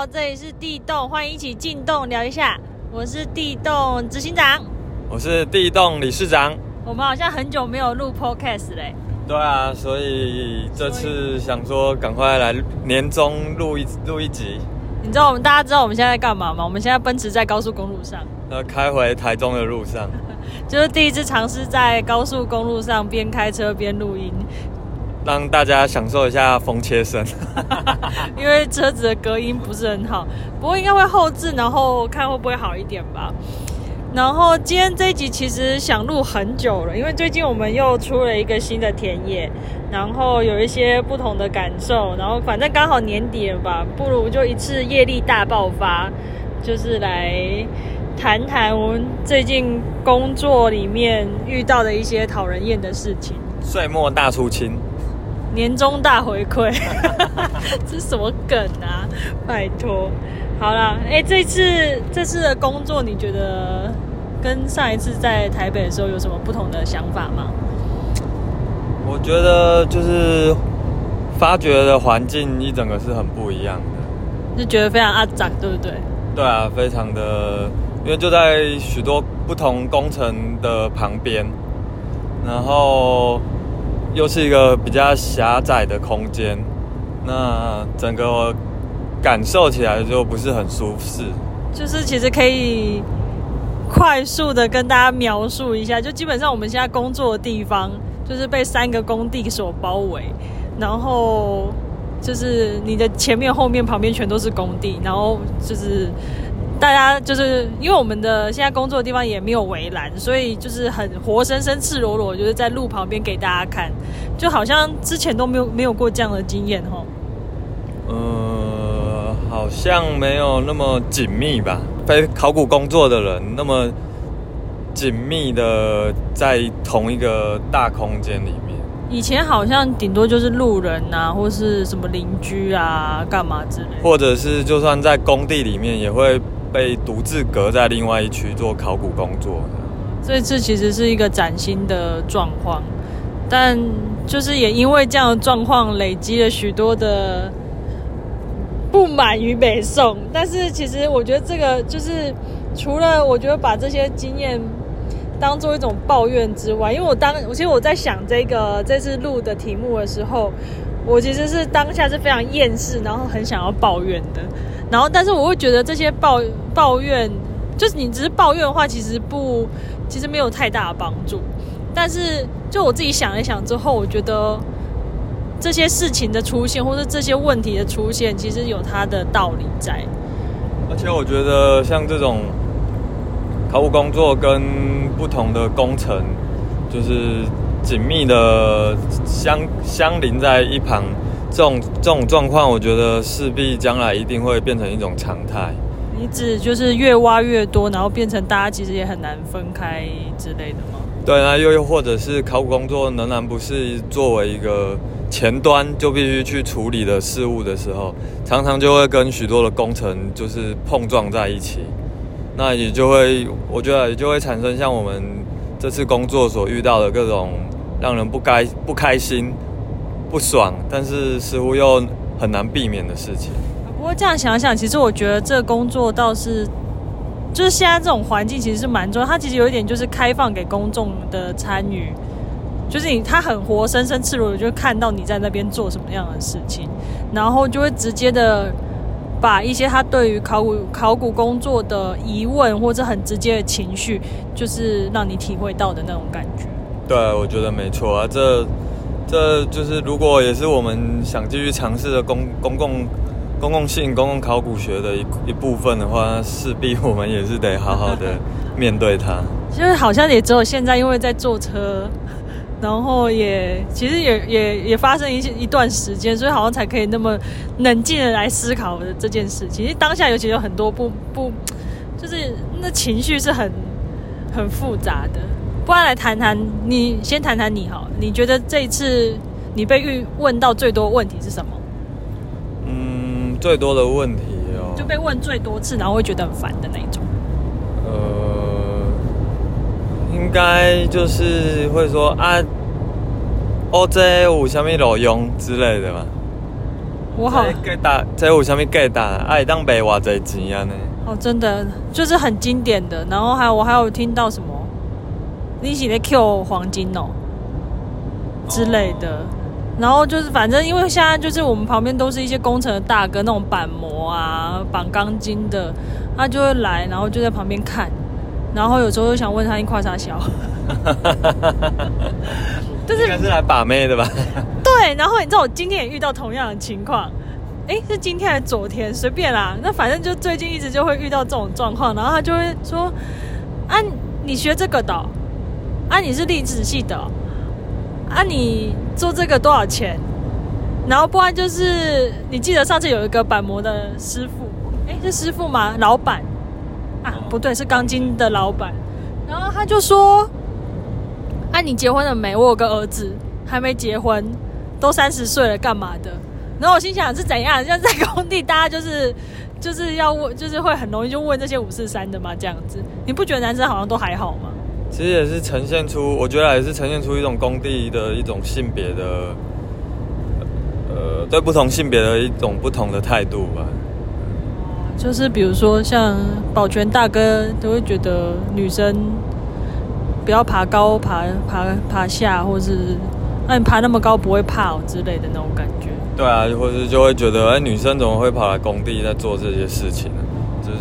好，这里是地洞，欢迎一起进洞聊一下。我是地洞执行长，我是地洞理事长。我们好像很久没有录 podcast 嘞。对啊，所以这次想说赶快来年终录一录一集。你知道我们大家知道我们现在在干嘛吗？我们现在奔驰在高速公路上，呃，开回台中的路上，就是第一次尝试在高速公路上边开车边录音。让大家享受一下风切声，因为车子的隔音不是很好，不过应该会后置，然后看会不会好一点吧。然后今天这一集其实想录很久了，因为最近我们又出了一个新的田野，然后有一些不同的感受，然后反正刚好年底了吧，不如就一次业力大爆发，就是来谈谈我们最近工作里面遇到的一些讨人厌的事情。岁末大出清。年终大回馈，这是什么梗啊？拜托，好了，哎，这次这次的工作，你觉得跟上一次在台北的时候有什么不同的想法吗？我觉得就是发掘的环境一整个是很不一样的，就觉得非常阿杂，对不对？对啊，非常的，因为就在许多不同工程的旁边，然后。又是一个比较狭窄的空间，那整个感受起来就不是很舒适。就是其实可以快速的跟大家描述一下，就基本上我们现在工作的地方就是被三个工地所包围，然后就是你的前面、后面、旁边全都是工地，然后就是。大家就是因为我们的现在工作的地方也没有围栏，所以就是很活生生、赤裸裸，就是在路旁边给大家看，就好像之前都没有没有过这样的经验哈。呃，好像没有那么紧密吧？非考古工作的人那么紧密的在同一个大空间里面。以前好像顶多就是路人啊，或是什么邻居啊，干嘛之类的。或者是就算在工地里面也会。被独自隔在另外一区做考古工作，这次其实是一个崭新的状况，但就是也因为这样的状况累积了许多的不满于北宋。但是其实我觉得这个就是除了我觉得把这些经验当做一种抱怨之外，因为我当其实我在想这个这次录的题目的时候，我其实是当下是非常厌世，然后很想要抱怨的。然后，但是我会觉得这些抱抱怨，就是你只是抱怨的话，其实不，其实没有太大的帮助。但是，就我自己想一想之后，我觉得这些事情的出现，或者这些问题的出现，其实有它的道理在。而且，我觉得像这种考古工作跟不同的工程，就是紧密的相相邻在一旁。这种这种状况，我觉得势必将来一定会变成一种常态。你指就是越挖越多，然后变成大家其实也很难分开之类的吗？对，啊又又或者是考古工作仍然不是作为一个前端就必须去处理的事物的时候，常常就会跟许多的工程就是碰撞在一起。那也就会，我觉得也就会产生像我们这次工作所遇到的各种让人不该不开心。不爽，但是似乎又很难避免的事情。不过这样想想，其实我觉得这个工作倒是，就是现在这种环境其实是蛮重要。它其实有一点就是开放给公众的参与，就是你他很活生生、赤裸裸就看到你在那边做什么样的事情，然后就会直接的把一些他对于考古考古工作的疑问或者很直接的情绪，就是让你体会到的那种感觉。对，我觉得没错啊，这。这就是如果也是我们想继续尝试的公公共公共性公共考古学的一一部分的话，势必我们也是得好好的面对它。就是好像也只有现在，因为在坐车，然后也其实也也也发生一一段时间，所以好像才可以那么冷静的来思考的这件事情。其实当下尤其有很多不不，就是那情绪是很很复杂的。不然来谈谈，你先谈谈你好。你觉得这一次你被遇问到最多问题是什么？嗯，最多的问题哦，就被问最多次，然后会觉得很烦的那种。呃，应该就是会说啊，OJ 有什么路用之类的吧。我好给打，这有啥物给打？爱当卖偌济钱安呢？哦，真的就是很经典的。然后还有我还有听到什么，你是在 Q 黄金哦之类的。然后就是反正因为现在就是我们旁边都是一些工程的大哥，那种板模啊、绑钢筋的，他就会来，然后就在旁边看。然后有时候又想问他你跨啥小，就是应该是来把妹的吧？对。然后你知道我今天也遇到同样的情况，哎，是今天还是昨天？随便啦。那反正就最近一直就会遇到这种状况，然后他就会说：“啊，你学这个的？啊，你是历史系的？啊，你做这个多少钱？然后不然就是你记得上次有一个板模的师傅，哎，是师傅吗？老板。”啊，不对，是钢筋的老板。然后他就说：“啊，你结婚了没？我有个儿子还没结婚，都三十岁了，干嘛的？”然后我心想是怎样？像在工地，大家就是就是要问，就是会很容易就问这些五四三的嘛，这样子。你不觉得男生好像都还好吗？其实也是呈现出，我觉得也是呈现出一种工地的一种性别的，呃，对不同性别的一种不同的态度吧。就是比如说，像保全大哥都会觉得女生不要爬高、爬爬爬下，或是那你爬那么高不会怕哦之类的那种感觉。对啊，或者就会觉得，哎，女生怎么会跑来工地在做这些事情呢？就是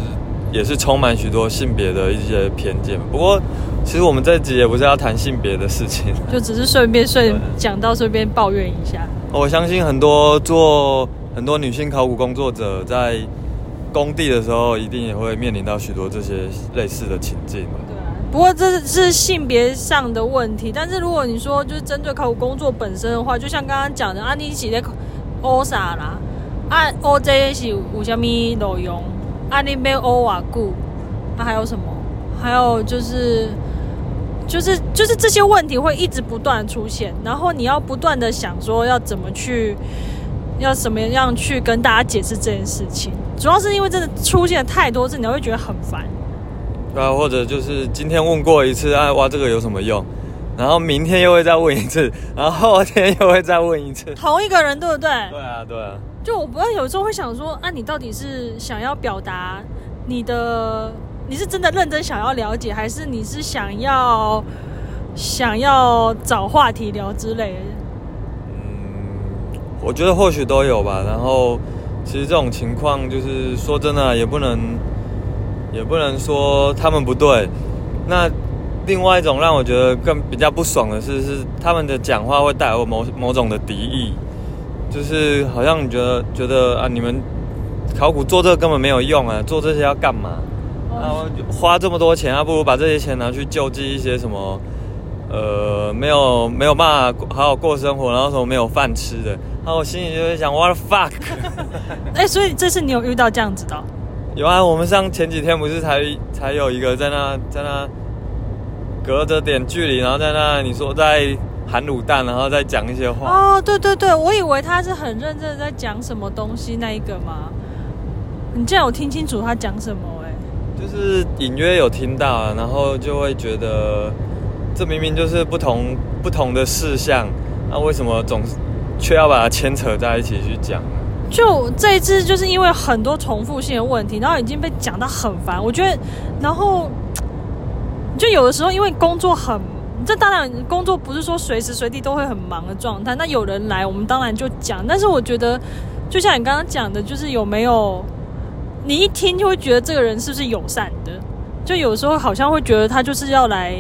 也是充满许多性别的一些偏见。不过，其实我们这集也不是要谈性别的事情，就只是顺便顺讲到顺便抱怨一下。我相信很多做很多女性考古工作者在。工地的时候，一定也会面临到许多这些类似的情境嘛。对啊，不过这是性别上的问题。但是如果你说就是针对考古工作本身的话，就像刚刚讲的，啊，你起在欧啥啦，啊欧这是有什么内容？啊，你没欧瓦固，那还有什么？还有就是，就是就是这些问题会一直不断出现，然后你要不断的想说要怎么去。要怎么样去跟大家解释这件事情？主要是因为真的出现了太多次，你会觉得很烦。对啊，或者就是今天问过一次，啊，哇这个有什么用？然后明天又会再问一次，然后后天又会再问一次。同一个人对不对？对啊，对啊。就我不会，有时候会想说，啊，你到底是想要表达你的，你是真的认真想要了解，还是你是想要想要找话题聊之类的？我觉得或许都有吧。然后，其实这种情况就是说真的，也不能，也不能说他们不对。那另外一种让我觉得更比较不爽的是，是他们的讲话会带有某某种的敌意，就是好像你觉得觉得啊，你们考古做这个根本没有用啊，做这些要干嘛？然后花这么多钱，还不如把这些钱拿去救济一些什么，呃，没有没有办法好好过生活，然后什么没有饭吃的。然后我心里就会想，What the fuck？哎，所以这次你有遇到这样子的？有啊，我们上前几天不是才才有一个在那在那隔着点距离，然后在那你说在含卤蛋，然后再讲一些话。哦，对对对，我以为他是很认真的在讲什么东西那一个吗？你竟然有听清楚他讲什么？就是隐约有听到，然后就会觉得这明明就是不同不同的事项，那为什么总是？却要把它牵扯在一起去讲，就这一次就是因为很多重复性的问题，然后已经被讲到很烦。我觉得，然后就有的时候因为工作很，这当然工作不是说随时随地都会很忙的状态。那有人来，我们当然就讲。但是我觉得，就像你刚刚讲的，就是有没有你一听就会觉得这个人是不是友善的？就有时候好像会觉得他就是要来。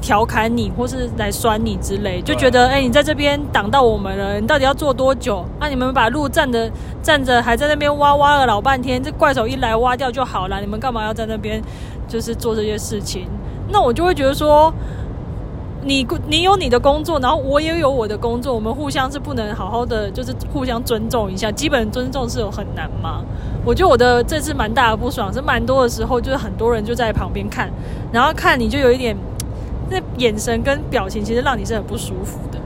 调侃你，或是来酸你之类，就觉得哎，你在这边挡到我们了，你到底要做多久？那你们把路站着站着，还在那边挖挖了老半天，这怪手一来挖掉就好了，你们干嘛要在那边就是做这些事情？那我就会觉得说，你你有你的工作，然后我也有我的工作，我们互相是不能好好的就是互相尊重一下，基本尊重是有很难吗？我觉得我的这次蛮大的不爽，是蛮多的时候，就是很多人就在旁边看，然后看你就有一点。那眼神跟表情其实让你是很不舒服的，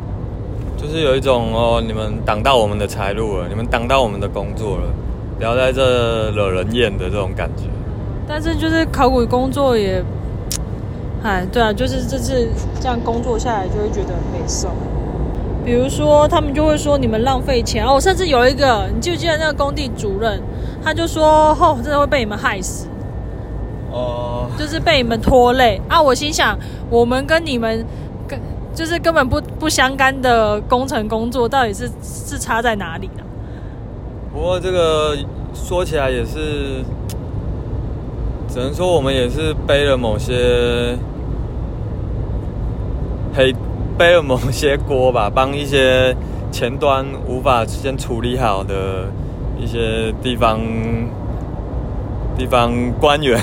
就是有一种哦，你们挡到我们的财路了，你们挡到我们的工作了，不要在这惹人厌的这种感觉。但是就是考古工作也，哎，对啊，就是这次这样工作下来就会觉得很累受。比如说他们就会说你们浪费钱哦，甚至有一个，你记不记得那个工地主任，他就说哦，真的会被你们害死，哦，就是被你们拖累啊！我心想，我们跟你们跟就是根本不不相干的工程工作，到底是是差在哪里呢？不过这个说起来也是，只能说我们也是背了某些黑背了某些锅吧，帮一些前端无法先处理好的一些地方地方官员。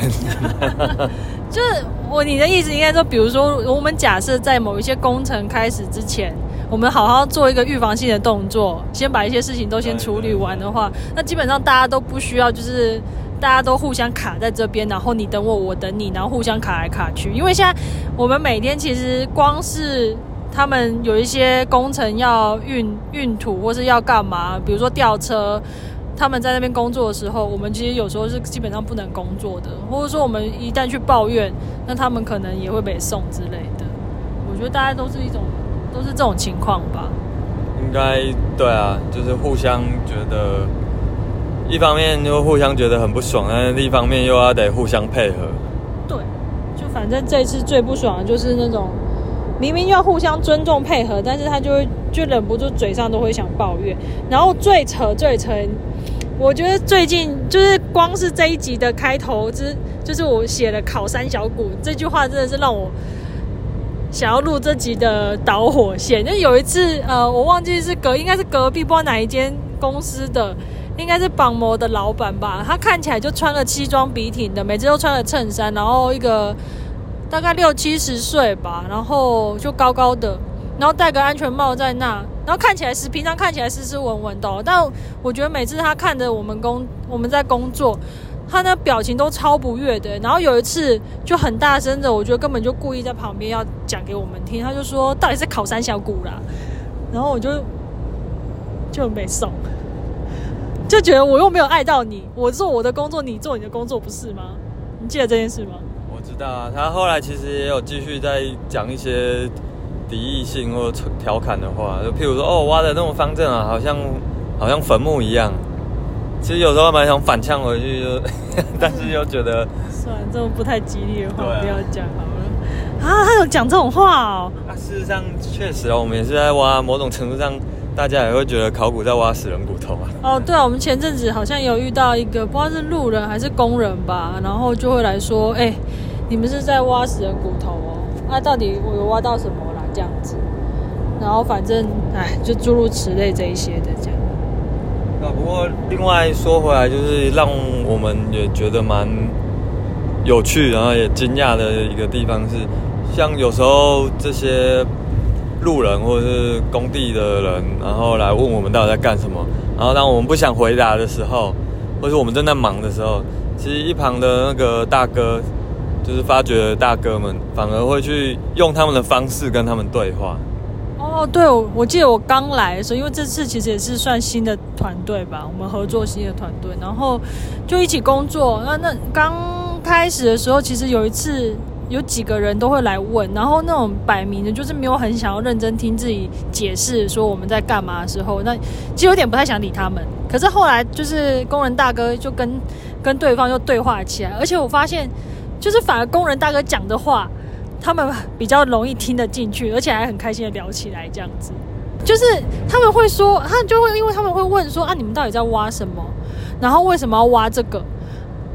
就是我你的意思应该说，比如说我们假设在某一些工程开始之前，我们好好做一个预防性的动作，先把一些事情都先处理完的话，那基本上大家都不需要就是。大家都互相卡在这边，然后你等我，我等你，然后互相卡来卡去。因为现在我们每天其实光是他们有一些工程要运运土或是要干嘛，比如说吊车，他们在那边工作的时候，我们其实有时候是基本上不能工作的，或者说我们一旦去抱怨，那他们可能也会被送之类的。我觉得大家都是一种都是这种情况吧。应该对啊，就是互相觉得。一方面就互相觉得很不爽，但是另一方面又要得互相配合。对，就反正这次最不爽的就是那种明明要互相尊重配合，但是他就会就忍不住嘴上都会想抱怨。然后最扯最扯，我觉得最近就是光是这一集的开头之，就是我写的“考三小股”这句话，真的是让我想要录这集的导火线。就有一次，呃，我忘记是隔应该是隔壁不知道哪一间公司的。应该是绑模的老板吧，他看起来就穿了西装笔挺的，每次都穿了衬衫，然后一个大概六七十岁吧，然后就高高的，然后戴个安全帽在那，然后看起来是平常看起来斯斯文文的，但我觉得每次他看着我们工我们在工作，他那表情都超不悦的。然后有一次就很大声的，我觉得根本就故意在旁边要讲给我们听，他就说到底是考三小股啦，然后我就就没送。就觉得我又没有爱到你，我做我的工作，你做你的工作，不是吗？你记得这件事吗？我知道啊，他后来其实也有继续在讲一些敌意性或调侃的话，就譬如说，哦，挖的那种方阵啊，好像好像坟墓一样。其实有时候蛮想反呛回去，就 但是又觉得算了，这种不太吉利的话不要讲好了。啊，他有讲这种话哦。啊，事实上确实啊，我们也是在挖，某种程度上。大家也会觉得考古在挖死人骨头啊？哦，对啊，我们前阵子好像有遇到一个不知道是路人还是工人吧，然后就会来说：“哎，你们是在挖死人骨头哦？啊，到底我有挖到什么啦？这样子。”然后反正哎，就诸如此类这一些的这样。那不过另外说回来，就是让我们也觉得蛮有趣，然后也惊讶的一个地方是，像有时候这些。路人或者是工地的人，然后来问我们到底在干什么。然后当我们不想回答的时候，或是我们正在忙的时候，其实一旁的那个大哥，就是发掘的大哥们，反而会去用他们的方式跟他们对话。哦，对，我我记得我刚来的时候，因为这次其实也是算新的团队吧，我们合作新的团队，然后就一起工作。那那刚开始的时候，其实有一次。有几个人都会来问，然后那种摆明的，就是没有很想要认真听自己解释说我们在干嘛的时候，那其实有点不太想理他们。可是后来就是工人大哥就跟跟对方又对话起来，而且我发现，就是反而工人大哥讲的话，他们比较容易听得进去，而且还很开心的聊起来。这样子，就是他们会说，他就会因为他们会问说啊，你们到底在挖什么？然后为什么要挖这个？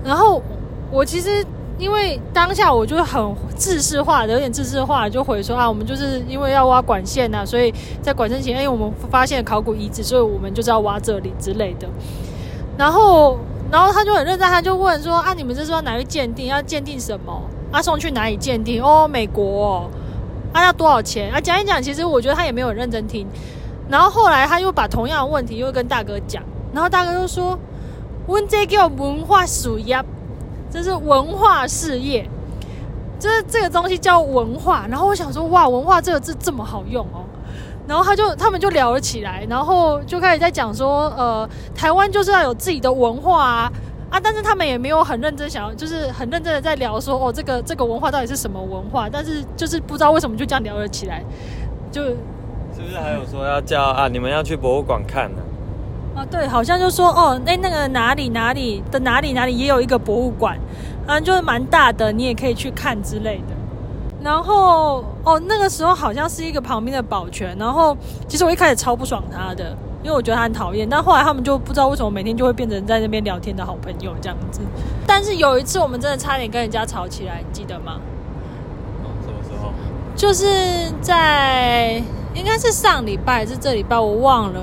然后我其实。因为当下我就很自式化的，有点自式化，就回说啊，我们就是因为要挖管线呐，所以在管线前，哎，我们发现考古遗址，所以我们就是要挖这里之类的。然后，然后他就很认真，他就问说啊，你们这是要哪去鉴定？要鉴定什么？啊，送去哪里鉴定？哦，美国。啊，要多少钱？啊，讲一讲，其实我觉得他也没有认真听。然后后来他又把同样的问题又跟大哥讲，然后大哥又说，问这叫文化属业。这是文化事业，这这个东西叫文化。然后我想说，哇，文化这个字这么好用哦。然后他就他们就聊了起来，然后就开始在讲说，呃，台湾就是要有自己的文化啊啊！但是他们也没有很认真想要，就是很认真的在聊说，哦，这个这个文化到底是什么文化？但是就是不知道为什么就这样聊了起来，就是不是还有说要叫啊？你们要去博物馆看呢？啊，对，好像就说哦，那，那个哪里哪里的哪里哪里也有一个博物馆，啊，就是蛮大的，你也可以去看之类的。然后哦，那个时候好像是一个旁边的保全，然后其实我一开始超不爽他的，因为我觉得他很讨厌。但后来他们就不知道为什么每天就会变成在那边聊天的好朋友这样子。但是有一次我们真的差点跟人家吵起来，你记得吗？什么时候？就是在应该是上礼拜还是这礼拜，我忘了。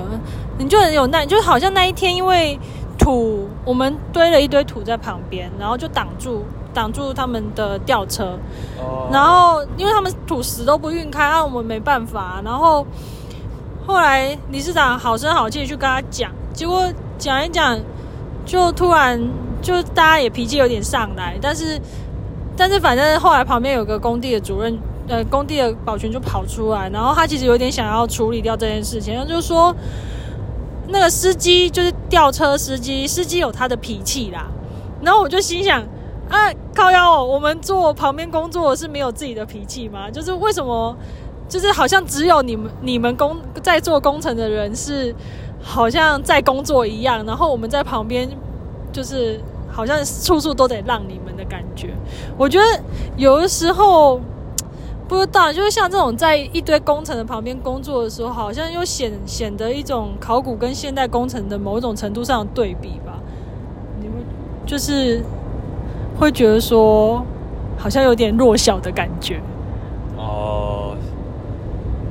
你就很有耐，就好像那一天，因为土，我们堆了一堆土在旁边，然后就挡住挡住他们的吊车。哦。然后，因为他们土石都不运开，那我们没办法。然后后来理事长好声好气去跟他讲，结果讲一讲，就突然就大家也脾气有点上来。但是但是反正后来旁边有个工地的主任，呃，工地的保全就跑出来，然后他其实有点想要处理掉这件事情，然后就说。那个司机就是吊车司机，司机有他的脾气啦。然后我就心想，啊，靠腰，我们做旁边工作是没有自己的脾气吗？就是为什么，就是好像只有你们你们工在做工程的人是好像在工作一样，然后我们在旁边就是好像处处都得让你们的感觉。我觉得有的时候。不知道，就是像这种在一堆工程的旁边工作的时候，好像又显显得一种考古跟现代工程的某种程度上的对比吧。你会就是会觉得说，好像有点弱小的感觉。哦，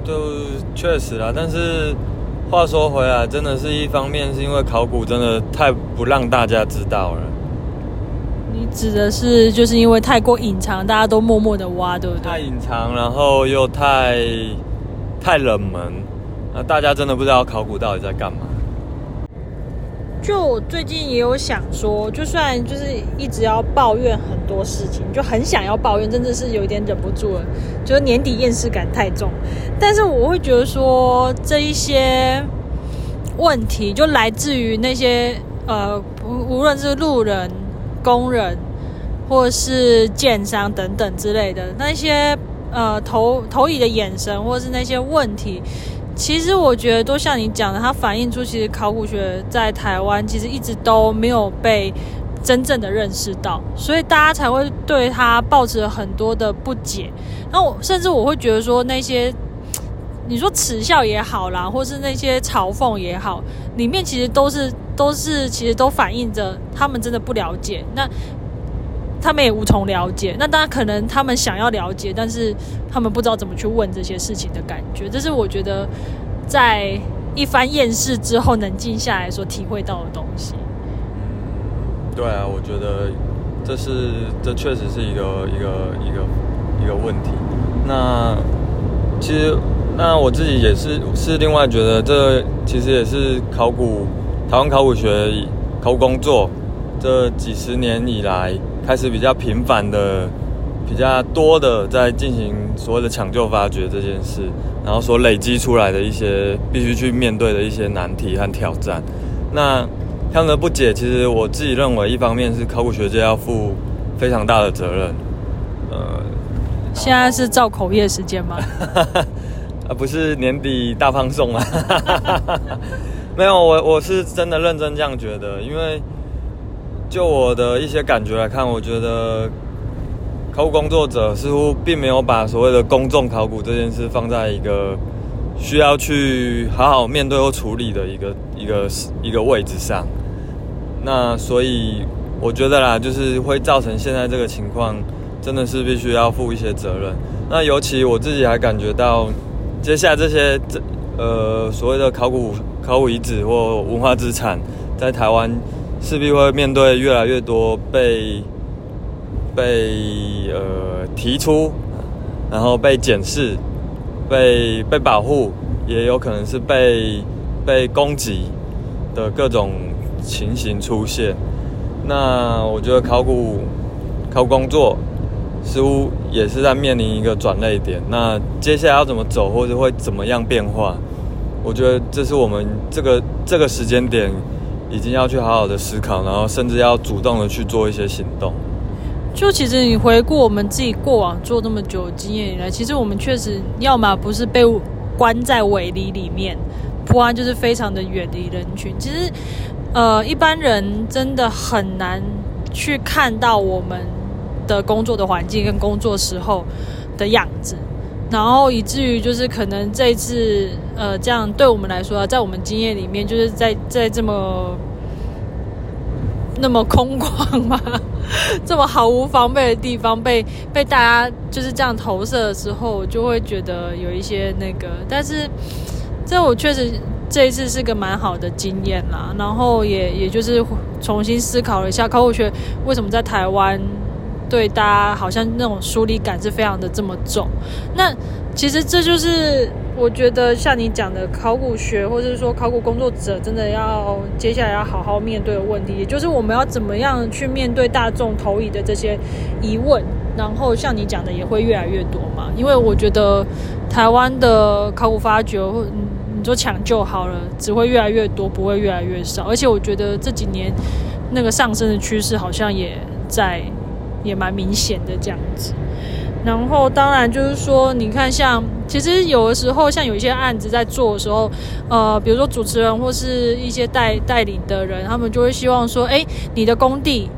就确实啦。但是话说回来，真的是一方面是因为考古真的太不让大家知道了。你指的是，就是因为太过隐藏，大家都默默的挖，对不对？太隐藏，然后又太太冷门，那大家真的不知道考古到底在干嘛。就我最近也有想说，就算就是一直要抱怨很多事情，就很想要抱怨，真的是有点忍不住了，就是年底厌世感太重。但是我会觉得说，这一些问题就来自于那些呃，无无论是路人。工人，或是建商等等之类的那些呃投投以的眼神，或是那些问题，其实我觉得都像你讲的，它反映出其实考古学在台湾其实一直都没有被真正的认识到，所以大家才会对它抱持很多的不解。那我甚至我会觉得说，那些你说耻笑也好啦，或是那些嘲讽也好，里面其实都是。都是其实都反映着他们真的不了解，那他们也无从了解。那当然可能他们想要了解，但是他们不知道怎么去问这些事情的感觉。这是我觉得在一番厌世之后能静下来所体会到的东西。对啊，我觉得这是这确实是一个一个一个一个问题。那其实那我自己也是是另外觉得这其实也是考古。台湾考古学考古工作这几十年以来，开始比较频繁的、比较多的在进行所谓的抢救发掘这件事，然后所累积出来的一些必须去面对的一些难题和挑战。那他们的不解，其实我自己认为，一方面是考古学界要负非常大的责任。呃，现在是造口业时间吗？啊，不是年底大放送啊。没有，我我是真的认真这样觉得，因为就我的一些感觉来看，我觉得考古工作者似乎并没有把所谓的公众考古这件事放在一个需要去好好面对或处理的一个一个一个位置上。那所以我觉得啦，就是会造成现在这个情况，真的是必须要负一些责任。那尤其我自己还感觉到，接下来这些这呃所谓的考古。考古遗址或文化资产在台湾势必会面对越来越多被被呃提出，然后被检视、被被保护，也有可能是被被攻击的各种情形出现。那我觉得考古考古工作似乎也是在面临一个转捩点。那接下来要怎么走，或者会怎么样变化？我觉得这是我们这个这个时间点，已经要去好好的思考，然后甚至要主动的去做一些行动。就其实你回顾我们自己过往做这么久经验以来，其实我们确实要么不是被关在围篱里面，普安就是非常的远离人群。其实，呃，一般人真的很难去看到我们的工作的环境跟工作时候的样子，然后以至于就是可能这一次，呃，这样对我们来说，在我们经验里面，就是在在这么。那么空旷嘛？这么毫无防备的地方被被大家就是这样投射的时候，就会觉得有一些那个。但是这我确实这一次是个蛮好的经验啦。然后也也就是重新思考了一下考古学为什么在台湾对大家好像那种疏离感是非常的这么重。那其实这就是。我觉得像你讲的考古学，或者是说考古工作者，真的要接下来要好好面对的问题，也就是我们要怎么样去面对大众投以的这些疑问。然后像你讲的，也会越来越多嘛。因为我觉得台湾的考古发掘，你说抢救好了，只会越来越多，不会越来越少。而且我觉得这几年那个上升的趋势，好像也在也蛮明显的这样子。然后当然就是说，你看像。其实有的时候，像有一些案子在做的时候，呃，比如说主持人或是一些代代理的人，他们就会希望说，哎，你的工地。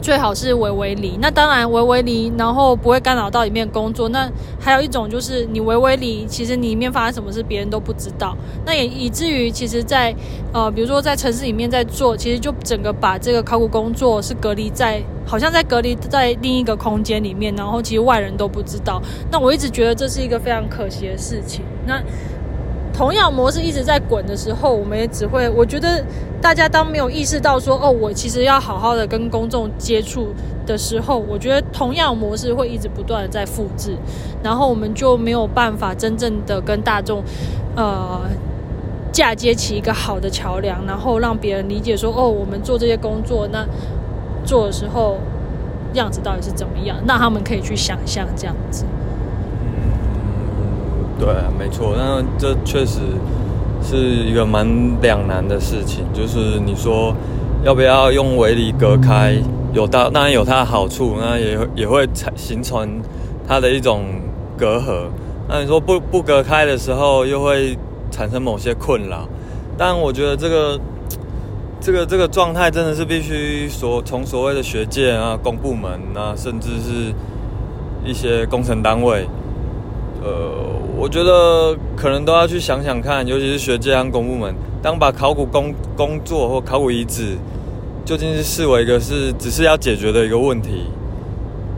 最好是围围篱，那当然围围篱，然后不会干扰到里面工作。那还有一种就是你围围篱，其实你里面发生什么事别人都不知道。那也以至于其实，在呃，比如说在城市里面在做，其实就整个把这个考古工作是隔离在，好像在隔离在另一个空间里面，然后其实外人都不知道。那我一直觉得这是一个非常可惜的事情。那。同样模式一直在滚的时候，我们也只会。我觉得大家当没有意识到说，哦，我其实要好好的跟公众接触的时候，我觉得同样模式会一直不断的在复制，然后我们就没有办法真正的跟大众，呃，嫁接起一个好的桥梁，然后让别人理解说，哦，我们做这些工作，那做的时候样子到底是怎么样，那他们可以去想象这样子。对，没错，那这确实是一个蛮两难的事情。就是你说要不要用围篱隔开，有当当然有它的好处，那也也会形成它的一种隔阂。那你说不不隔开的时候，又会产生某些困扰。但我觉得这个这个这个状态真的是必须所从所谓的学界啊、公部门啊，甚至是一些工程单位，呃。我觉得可能都要去想想看，尤其是学界和公部门，当把考古工工作或考古遗址，究竟是视为一个是只是要解决的一个问题，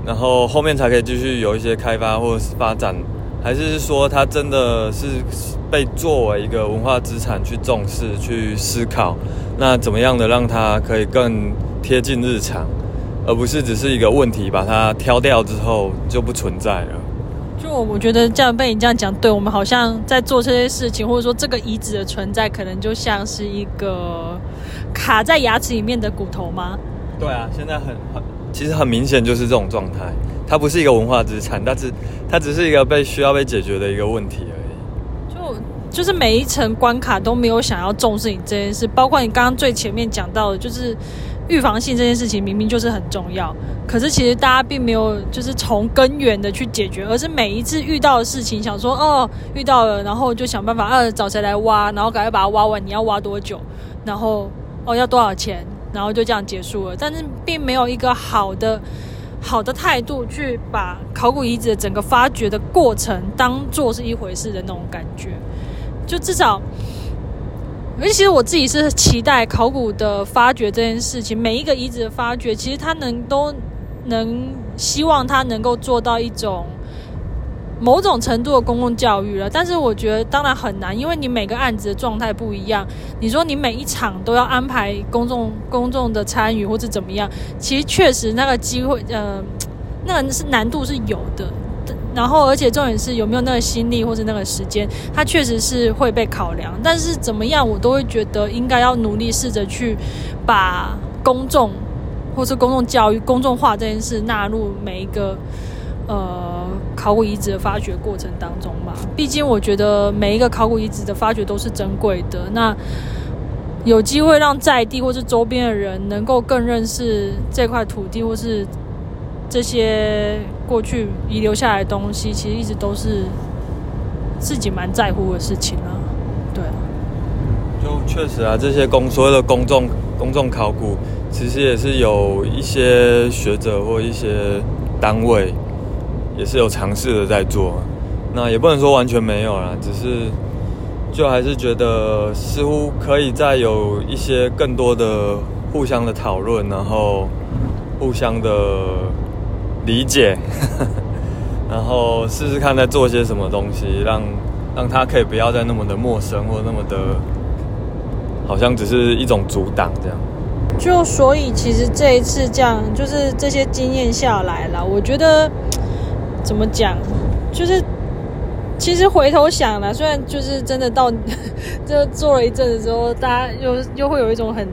然后后面才可以继续有一些开发或者是发展，还是说它真的是被作为一个文化资产去重视、去思考？那怎么样的让它可以更贴近日常，而不是只是一个问题，把它挑掉之后就不存在了？就我觉得这样被你这样讲，对我们好像在做这些事情，或者说这个遗址的存在，可能就像是一个卡在牙齿里面的骨头吗？对啊，现在很很，其实很明显就是这种状态。它不是一个文化资产，但是它只是一个被需要被解决的一个问题而已。就就是每一层关卡都没有想要重视你这件事，包括你刚刚最前面讲到的，就是。预防性这件事情明明就是很重要，可是其实大家并没有就是从根源的去解决，而是每一次遇到的事情，想说哦遇到了，然后就想办法啊找谁来挖，然后赶快把它挖完。你要挖多久？然后哦要多少钱？然后就这样结束了。但是并没有一个好的好的态度去把考古遗址的整个发掘的过程当做是一回事的那种感觉，就至少。而其实我自己是期待考古的发掘这件事情，每一个遗址的发掘，其实它能都能希望它能够做到一种某种程度的公共教育了。但是我觉得当然很难，因为你每个案子的状态不一样。你说你每一场都要安排公众公众的参与或者怎么样，其实确实那个机会，呃，那个是难度是有的。然后，而且重点是有没有那个心力或者那个时间，它确实是会被考量。但是怎么样，我都会觉得应该要努力试着去把公众或是公众教育、公众化这件事纳入每一个呃考古遗址的发掘过程当中吧。毕竟我觉得每一个考古遗址的发掘都是珍贵的。那有机会让在地或是周边的人能够更认识这块土地，或是。这些过去遗留下来的东西，其实一直都是自己蛮在乎的事情啊。对，就确实啊，这些公所有的公众公众考古，其实也是有一些学者或一些单位，也是有尝试的在做。那也不能说完全没有啦，只是就还是觉得似乎可以再有一些更多的互相的讨论，然后互相的理解，然后试试看再做些什么东西，让让他可以不要再那么的陌生或那么的，好像只是一种阻挡这样。就所以其实这一次这样，就是这些经验下来了，我觉得怎么讲，就是其实回头想了，虽然就是真的到 这做了一阵子之后，大家又又会有一种很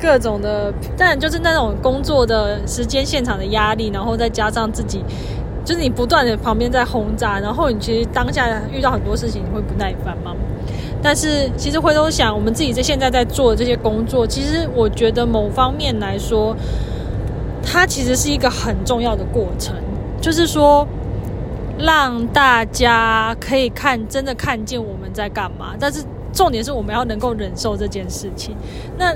各种的，但就是那种工作的时间、现场的压力，然后再加上自己。就是你不断的旁边在轰炸，然后你其实当下遇到很多事情你会不耐烦吗？但是其实回头想，我们自己在现在在做的这些工作，其实我觉得某方面来说，它其实是一个很重要的过程，就是说让大家可以看真的看见我们在干嘛。但是重点是我们要能够忍受这件事情。那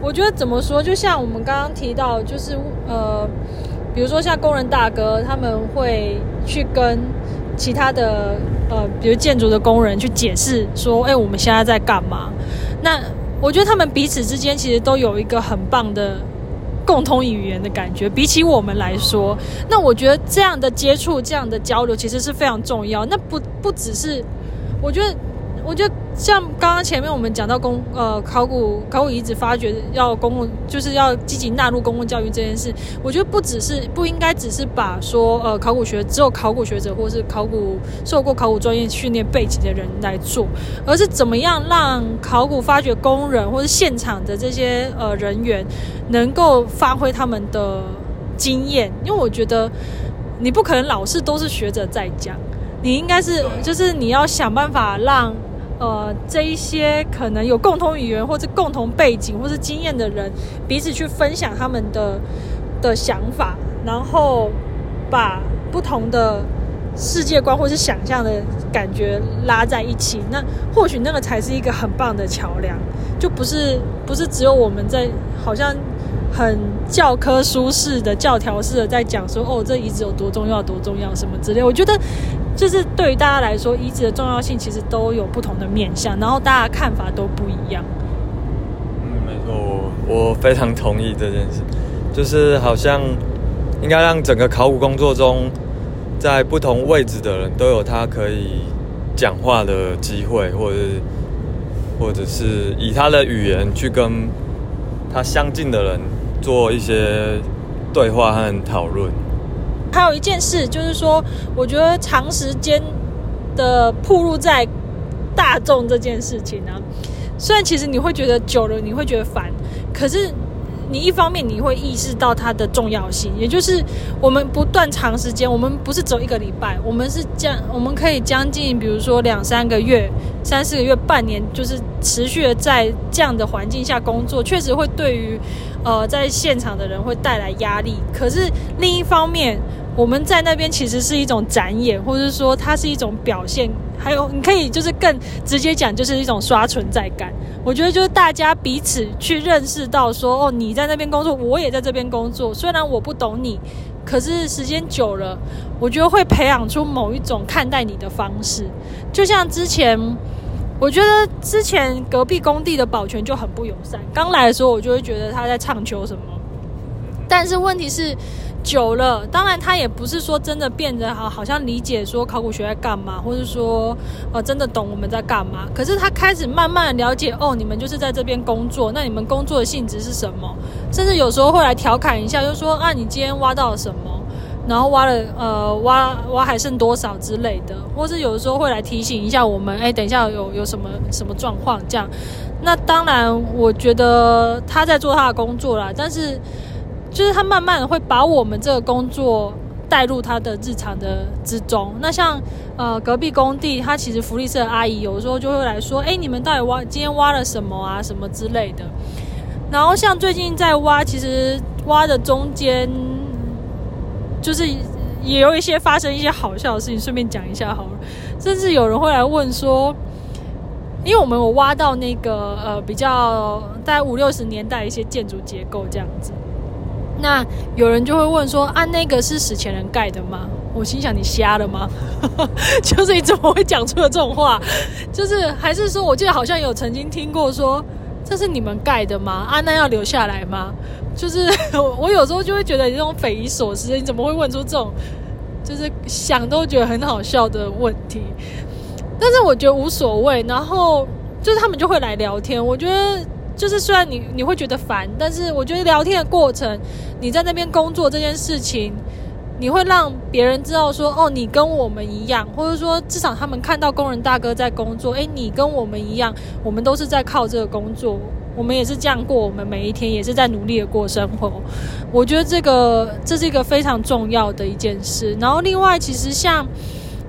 我觉得怎么说？就像我们刚刚提到，就是呃。比如说像工人大哥，他们会去跟其他的呃，比如建筑的工人去解释说：“哎，我们现在在干嘛？”那我觉得他们彼此之间其实都有一个很棒的共通语言的感觉。比起我们来说，那我觉得这样的接触、这样的交流其实是非常重要。那不不只是，我觉得。我觉得像刚刚前面我们讲到公呃考古考古遗址发掘要公共就是要积极纳入公共教育这件事，我觉得不只是不应该只是把说呃考古学只有考古学者或是考古受过考古专业训练背景的人来做，而是怎么样让考古发掘工人或是现场的这些呃人员能够发挥他们的经验，因为我觉得你不可能老是都是学者在讲，你应该是就是你要想办法让。呃，这一些可能有共同语言或者共同背景或是经验的人，彼此去分享他们的的想法，然后把不同的世界观或是想象的感觉拉在一起，那或许那个才是一个很棒的桥梁，就不是不是只有我们在好像很教科书式的教条式的在讲说哦，这遗址有多重要多重要什么之类，我觉得。就是对于大家来说，遗址的重要性其实都有不同的面向，然后大家看法都不一样。嗯，没错，我我非常同意这件事。就是好像应该让整个考古工作中，在不同位置的人都有他可以讲话的机会，或者或者是以他的语言去跟他相近的人做一些对话和讨论。还有一件事，就是说，我觉得长时间的铺露在大众这件事情呢，虽然其实你会觉得久了你会觉得烦，可是你一方面你会意识到它的重要性，也就是我们不断长时间，我们不是走一个礼拜，我们是将我们可以将近，比如说两三个月、三四个月、半年，就是持续的在这样的环境下工作，确实会对于呃在现场的人会带来压力。可是另一方面，我们在那边其实是一种展演，或者说它是一种表现，还有你可以就是更直接讲，就是一种刷存在感。我觉得就是大家彼此去认识到说，哦，你在那边工作，我也在这边工作。虽然我不懂你，可是时间久了，我觉得会培养出某一种看待你的方式。就像之前，我觉得之前隔壁工地的保全就很不友善。刚来的时候，我就会觉得他在唱秋什么，但是问题是。久了，当然他也不是说真的变得好，好像理解说考古学在干嘛，或者说呃真的懂我们在干嘛。可是他开始慢慢了解，哦，你们就是在这边工作，那你们工作的性质是什么？甚至有时候会来调侃一下，就说啊，你今天挖到了什么？然后挖了呃挖挖还剩多少之类的，或是有的时候会来提醒一下我们，哎，等一下有有什么什么状况这样。那当然，我觉得他在做他的工作啦，但是。就是他慢慢的会把我们这个工作带入他的日常的之中。那像呃隔壁工地，他其实福利社阿姨有时候就会来说：“哎，你们到底挖今天挖了什么啊？什么之类的。”然后像最近在挖，其实挖的中间就是也有一些发生一些好笑的事情，顺便讲一下好了。甚至有人会来问说，因为我们有挖到那个呃比较在五六十年代一些建筑结构这样子，那有人就会问说啊，那个是史前人盖的吗？我心想你瞎了吗？就是你怎么会讲出了这种话？就是还是说，我记得好像有曾经听过说，这是你们盖的吗？啊，那要留下来吗？就是 我有时候就会觉得你这种匪夷所思，你怎么会问出这种就是想都觉得很好笑的问题？但是我觉得无所谓。然后就是他们就会来聊天，我觉得就是虽然你你会觉得烦，但是我觉得聊天的过程，你在那边工作这件事情。你会让别人知道说，哦，你跟我们一样，或者说至少他们看到工人大哥在工作，诶，你跟我们一样，我们都是在靠这个工作，我们也是这样过我们每一天，也是在努力的过生活。我觉得这个这是一个非常重要的一件事。然后另外，其实像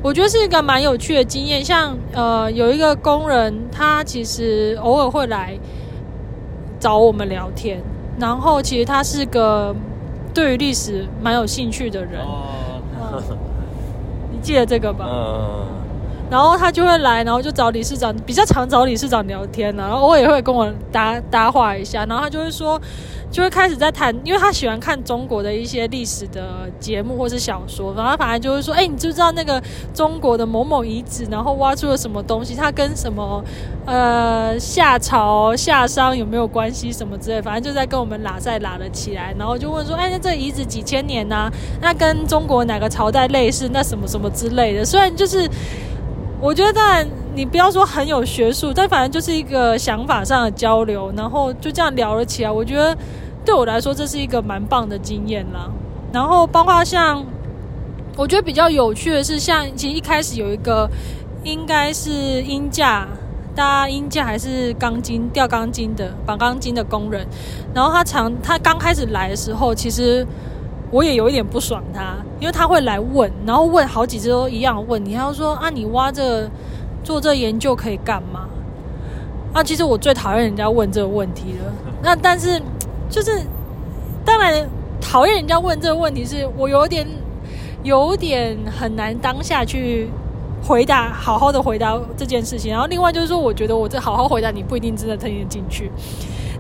我觉得是一个蛮有趣的经验，像呃有一个工人，他其实偶尔会来找我们聊天，然后其实他是个。对于历史蛮有兴趣的人，你记得这个吧？嗯。然后他就会来，然后就找理事长，比较常找理事长聊天呢。然后我也会跟我搭搭话一下，然后他就会说。就会开始在谈，因为他喜欢看中国的一些历史的节目或是小说，然后反正就会说，哎，你知不知道那个中国的某某遗址，然后挖出了什么东西？它跟什么呃夏朝夏商有没有关系？什么之类，反正就在跟我们拉赛拉了起来，然后就问说，哎，那这遗址几千年呐？那跟中国哪个朝代类似？那什么什么之类的？虽然就是。我觉得当然，你不要说很有学术，但反正就是一个想法上的交流，然后就这样聊了起来。我觉得对我来说，这是一个蛮棒的经验啦。然后包括像，我觉得比较有趣的是，像其实一开始有一个应该是音架搭音架还是钢筋吊钢筋的绑钢筋的工人，然后他常他刚开始来的时候，其实。我也有一点不爽他，因为他会来问，然后问好几次都一样问你，他说啊，你挖这做这研究可以干嘛？啊，其实我最讨厌人家问这个问题了。那但是就是当然讨厌人家问这个问题，是我有点有点很难当下去回答，好好的回答这件事情。然后另外就是说，我觉得我这好好回答你不一定真的听得进去。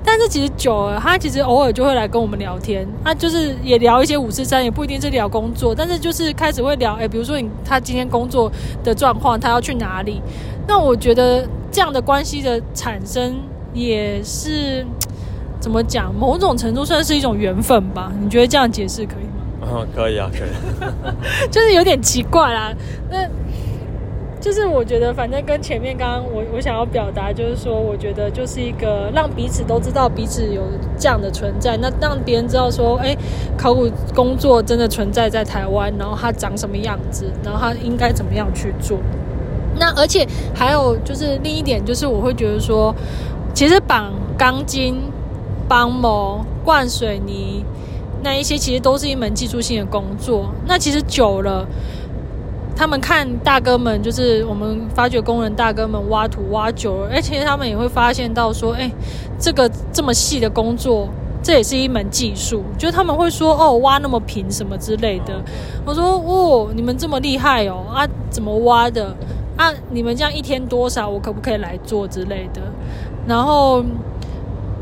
但是其实久了，他其实偶尔就会来跟我们聊天，他就是也聊一些五四三，也不一定是聊工作，但是就是开始会聊，哎，比如说你他今天工作的状况，他要去哪里？那我觉得这样的关系的产生也是怎么讲？某种程度算是一种缘分吧？你觉得这样解释可以吗？嗯，可以啊，可以。就是有点奇怪啦，那。就是我觉得，反正跟前面刚刚我我想要表达，就是说，我觉得就是一个让彼此都知道彼此有这样的存在，那让别人知道说，哎，考古工作真的存在在台湾，然后它长什么样子，然后它应该怎么样去做。那而且还有就是另一点，就是我会觉得说，其实绑钢筋、帮模、灌水泥那一些，其实都是一门技术性的工作。那其实久了。他们看大哥们，就是我们发掘工人大哥们挖土挖久了，而且他们也会发现到说，哎，这个这么细的工作，这也是一门技术。就是他们会说，哦，挖那么平什么之类的。我说，哦，你们这么厉害哦，啊，怎么挖的？啊，你们这样一天多少？我可不可以来做之类的？然后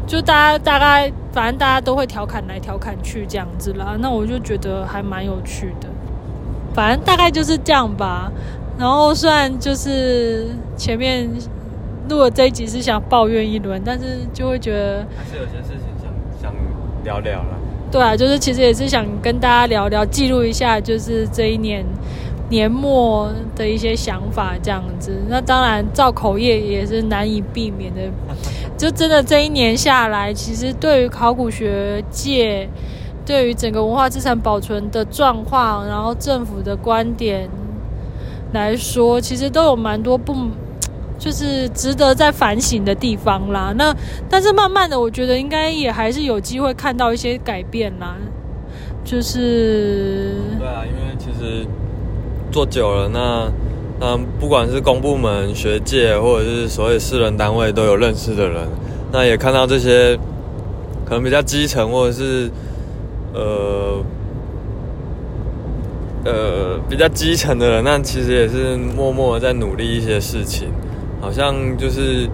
就大家大概，反正大家都会调侃来调侃去这样子啦。那我就觉得还蛮有趣的。反正大概就是这样吧。然后虽然就是前面录了这一集是想抱怨一轮，但是就会觉得还是有些事情想想聊聊了。对啊，就是其实也是想跟大家聊聊，记录一下就是这一年年末的一些想法这样子。那当然造口业也是难以避免的。就真的这一年下来，其实对于考古学界。对于整个文化资产保存的状况，然后政府的观点来说，其实都有蛮多不，就是值得在反省的地方啦。那但是慢慢的，我觉得应该也还是有机会看到一些改变啦。就是对啊，因为其实做久了，那那不管是公部门、学界，或者是所谓私人单位，都有认识的人，那也看到这些可能比较基层或者是。呃，呃比较基层的人，那其实也是默默在努力一些事情，好像就是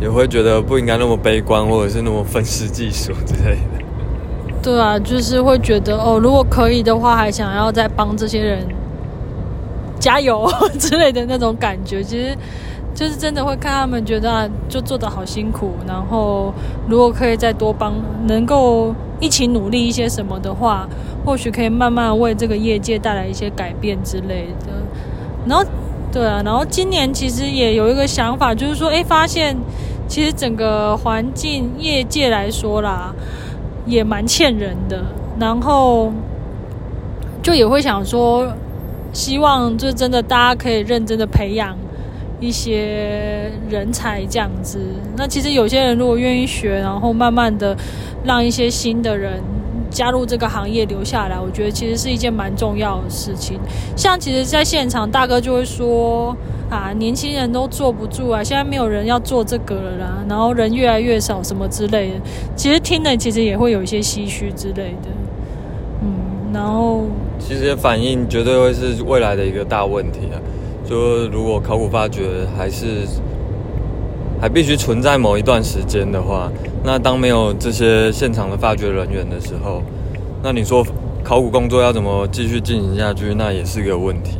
也会觉得不应该那么悲观，或者是那么愤世嫉俗之类的。对啊，就是会觉得哦，如果可以的话，还想要再帮这些人加油 之类的那种感觉。其实就是真的会看他们觉得就做的好辛苦，然后如果可以再多帮，能够一起努力一些什么的话，或许可以慢慢为这个业界带来一些改变之类的。然后对啊，然后今年其实也有一个想法，就是说，哎，发现其实整个环境业界来说啦。也蛮欠人的，然后就也会想说，希望就真的大家可以认真的培养一些人才这样子。那其实有些人如果愿意学，然后慢慢的让一些新的人加入这个行业留下来，我觉得其实是一件蛮重要的事情。像其实，在现场大哥就会说。啊，年轻人都坐不住啊！现在没有人要做这个了啦，然后人越来越少，什么之类的。其实听了，其实也会有一些唏嘘之类的。嗯，然后其实反应绝对会是未来的一个大问题啊。就如果考古发掘还是还必须存在某一段时间的话，那当没有这些现场的发掘人员的时候，那你说考古工作要怎么继续进行下去？那也是个问题。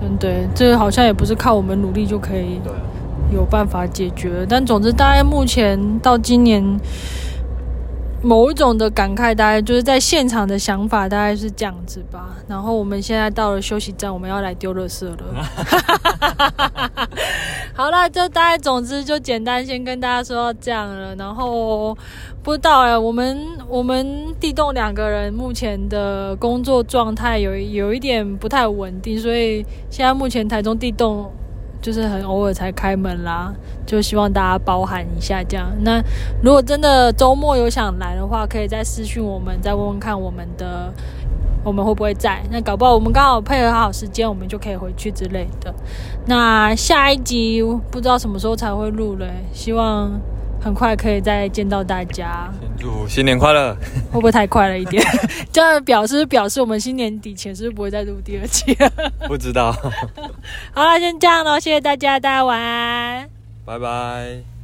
真对，这个好像也不是靠我们努力就可以有办法解决。但总之，大概目前到今年，某一种的感慨，大概就是在现场的想法，大概是这样子吧。然后我们现在到了休息站，我们要来丢垃圾了。好了，就大概总之就简单先跟大家说这样了。然后。不知道哎，我们我们地洞两个人目前的工作状态有有一点不太稳定，所以现在目前台中地洞就是很偶尔才开门啦，就希望大家包涵一下这样。那如果真的周末有想来的话，可以再私讯我们，再问问看我们的我们会不会在。那搞不好我们刚好配合好时间，我们就可以回去之类的。那下一集不知道什么时候才会录嘞，希望。很快可以再见到大家，先祝新年快乐！会不会太快了一点？这样表示表示我们新年底前是不是不会再录第二期了？不知道。好了，先这样喽，谢谢大家，大家晚安，拜拜。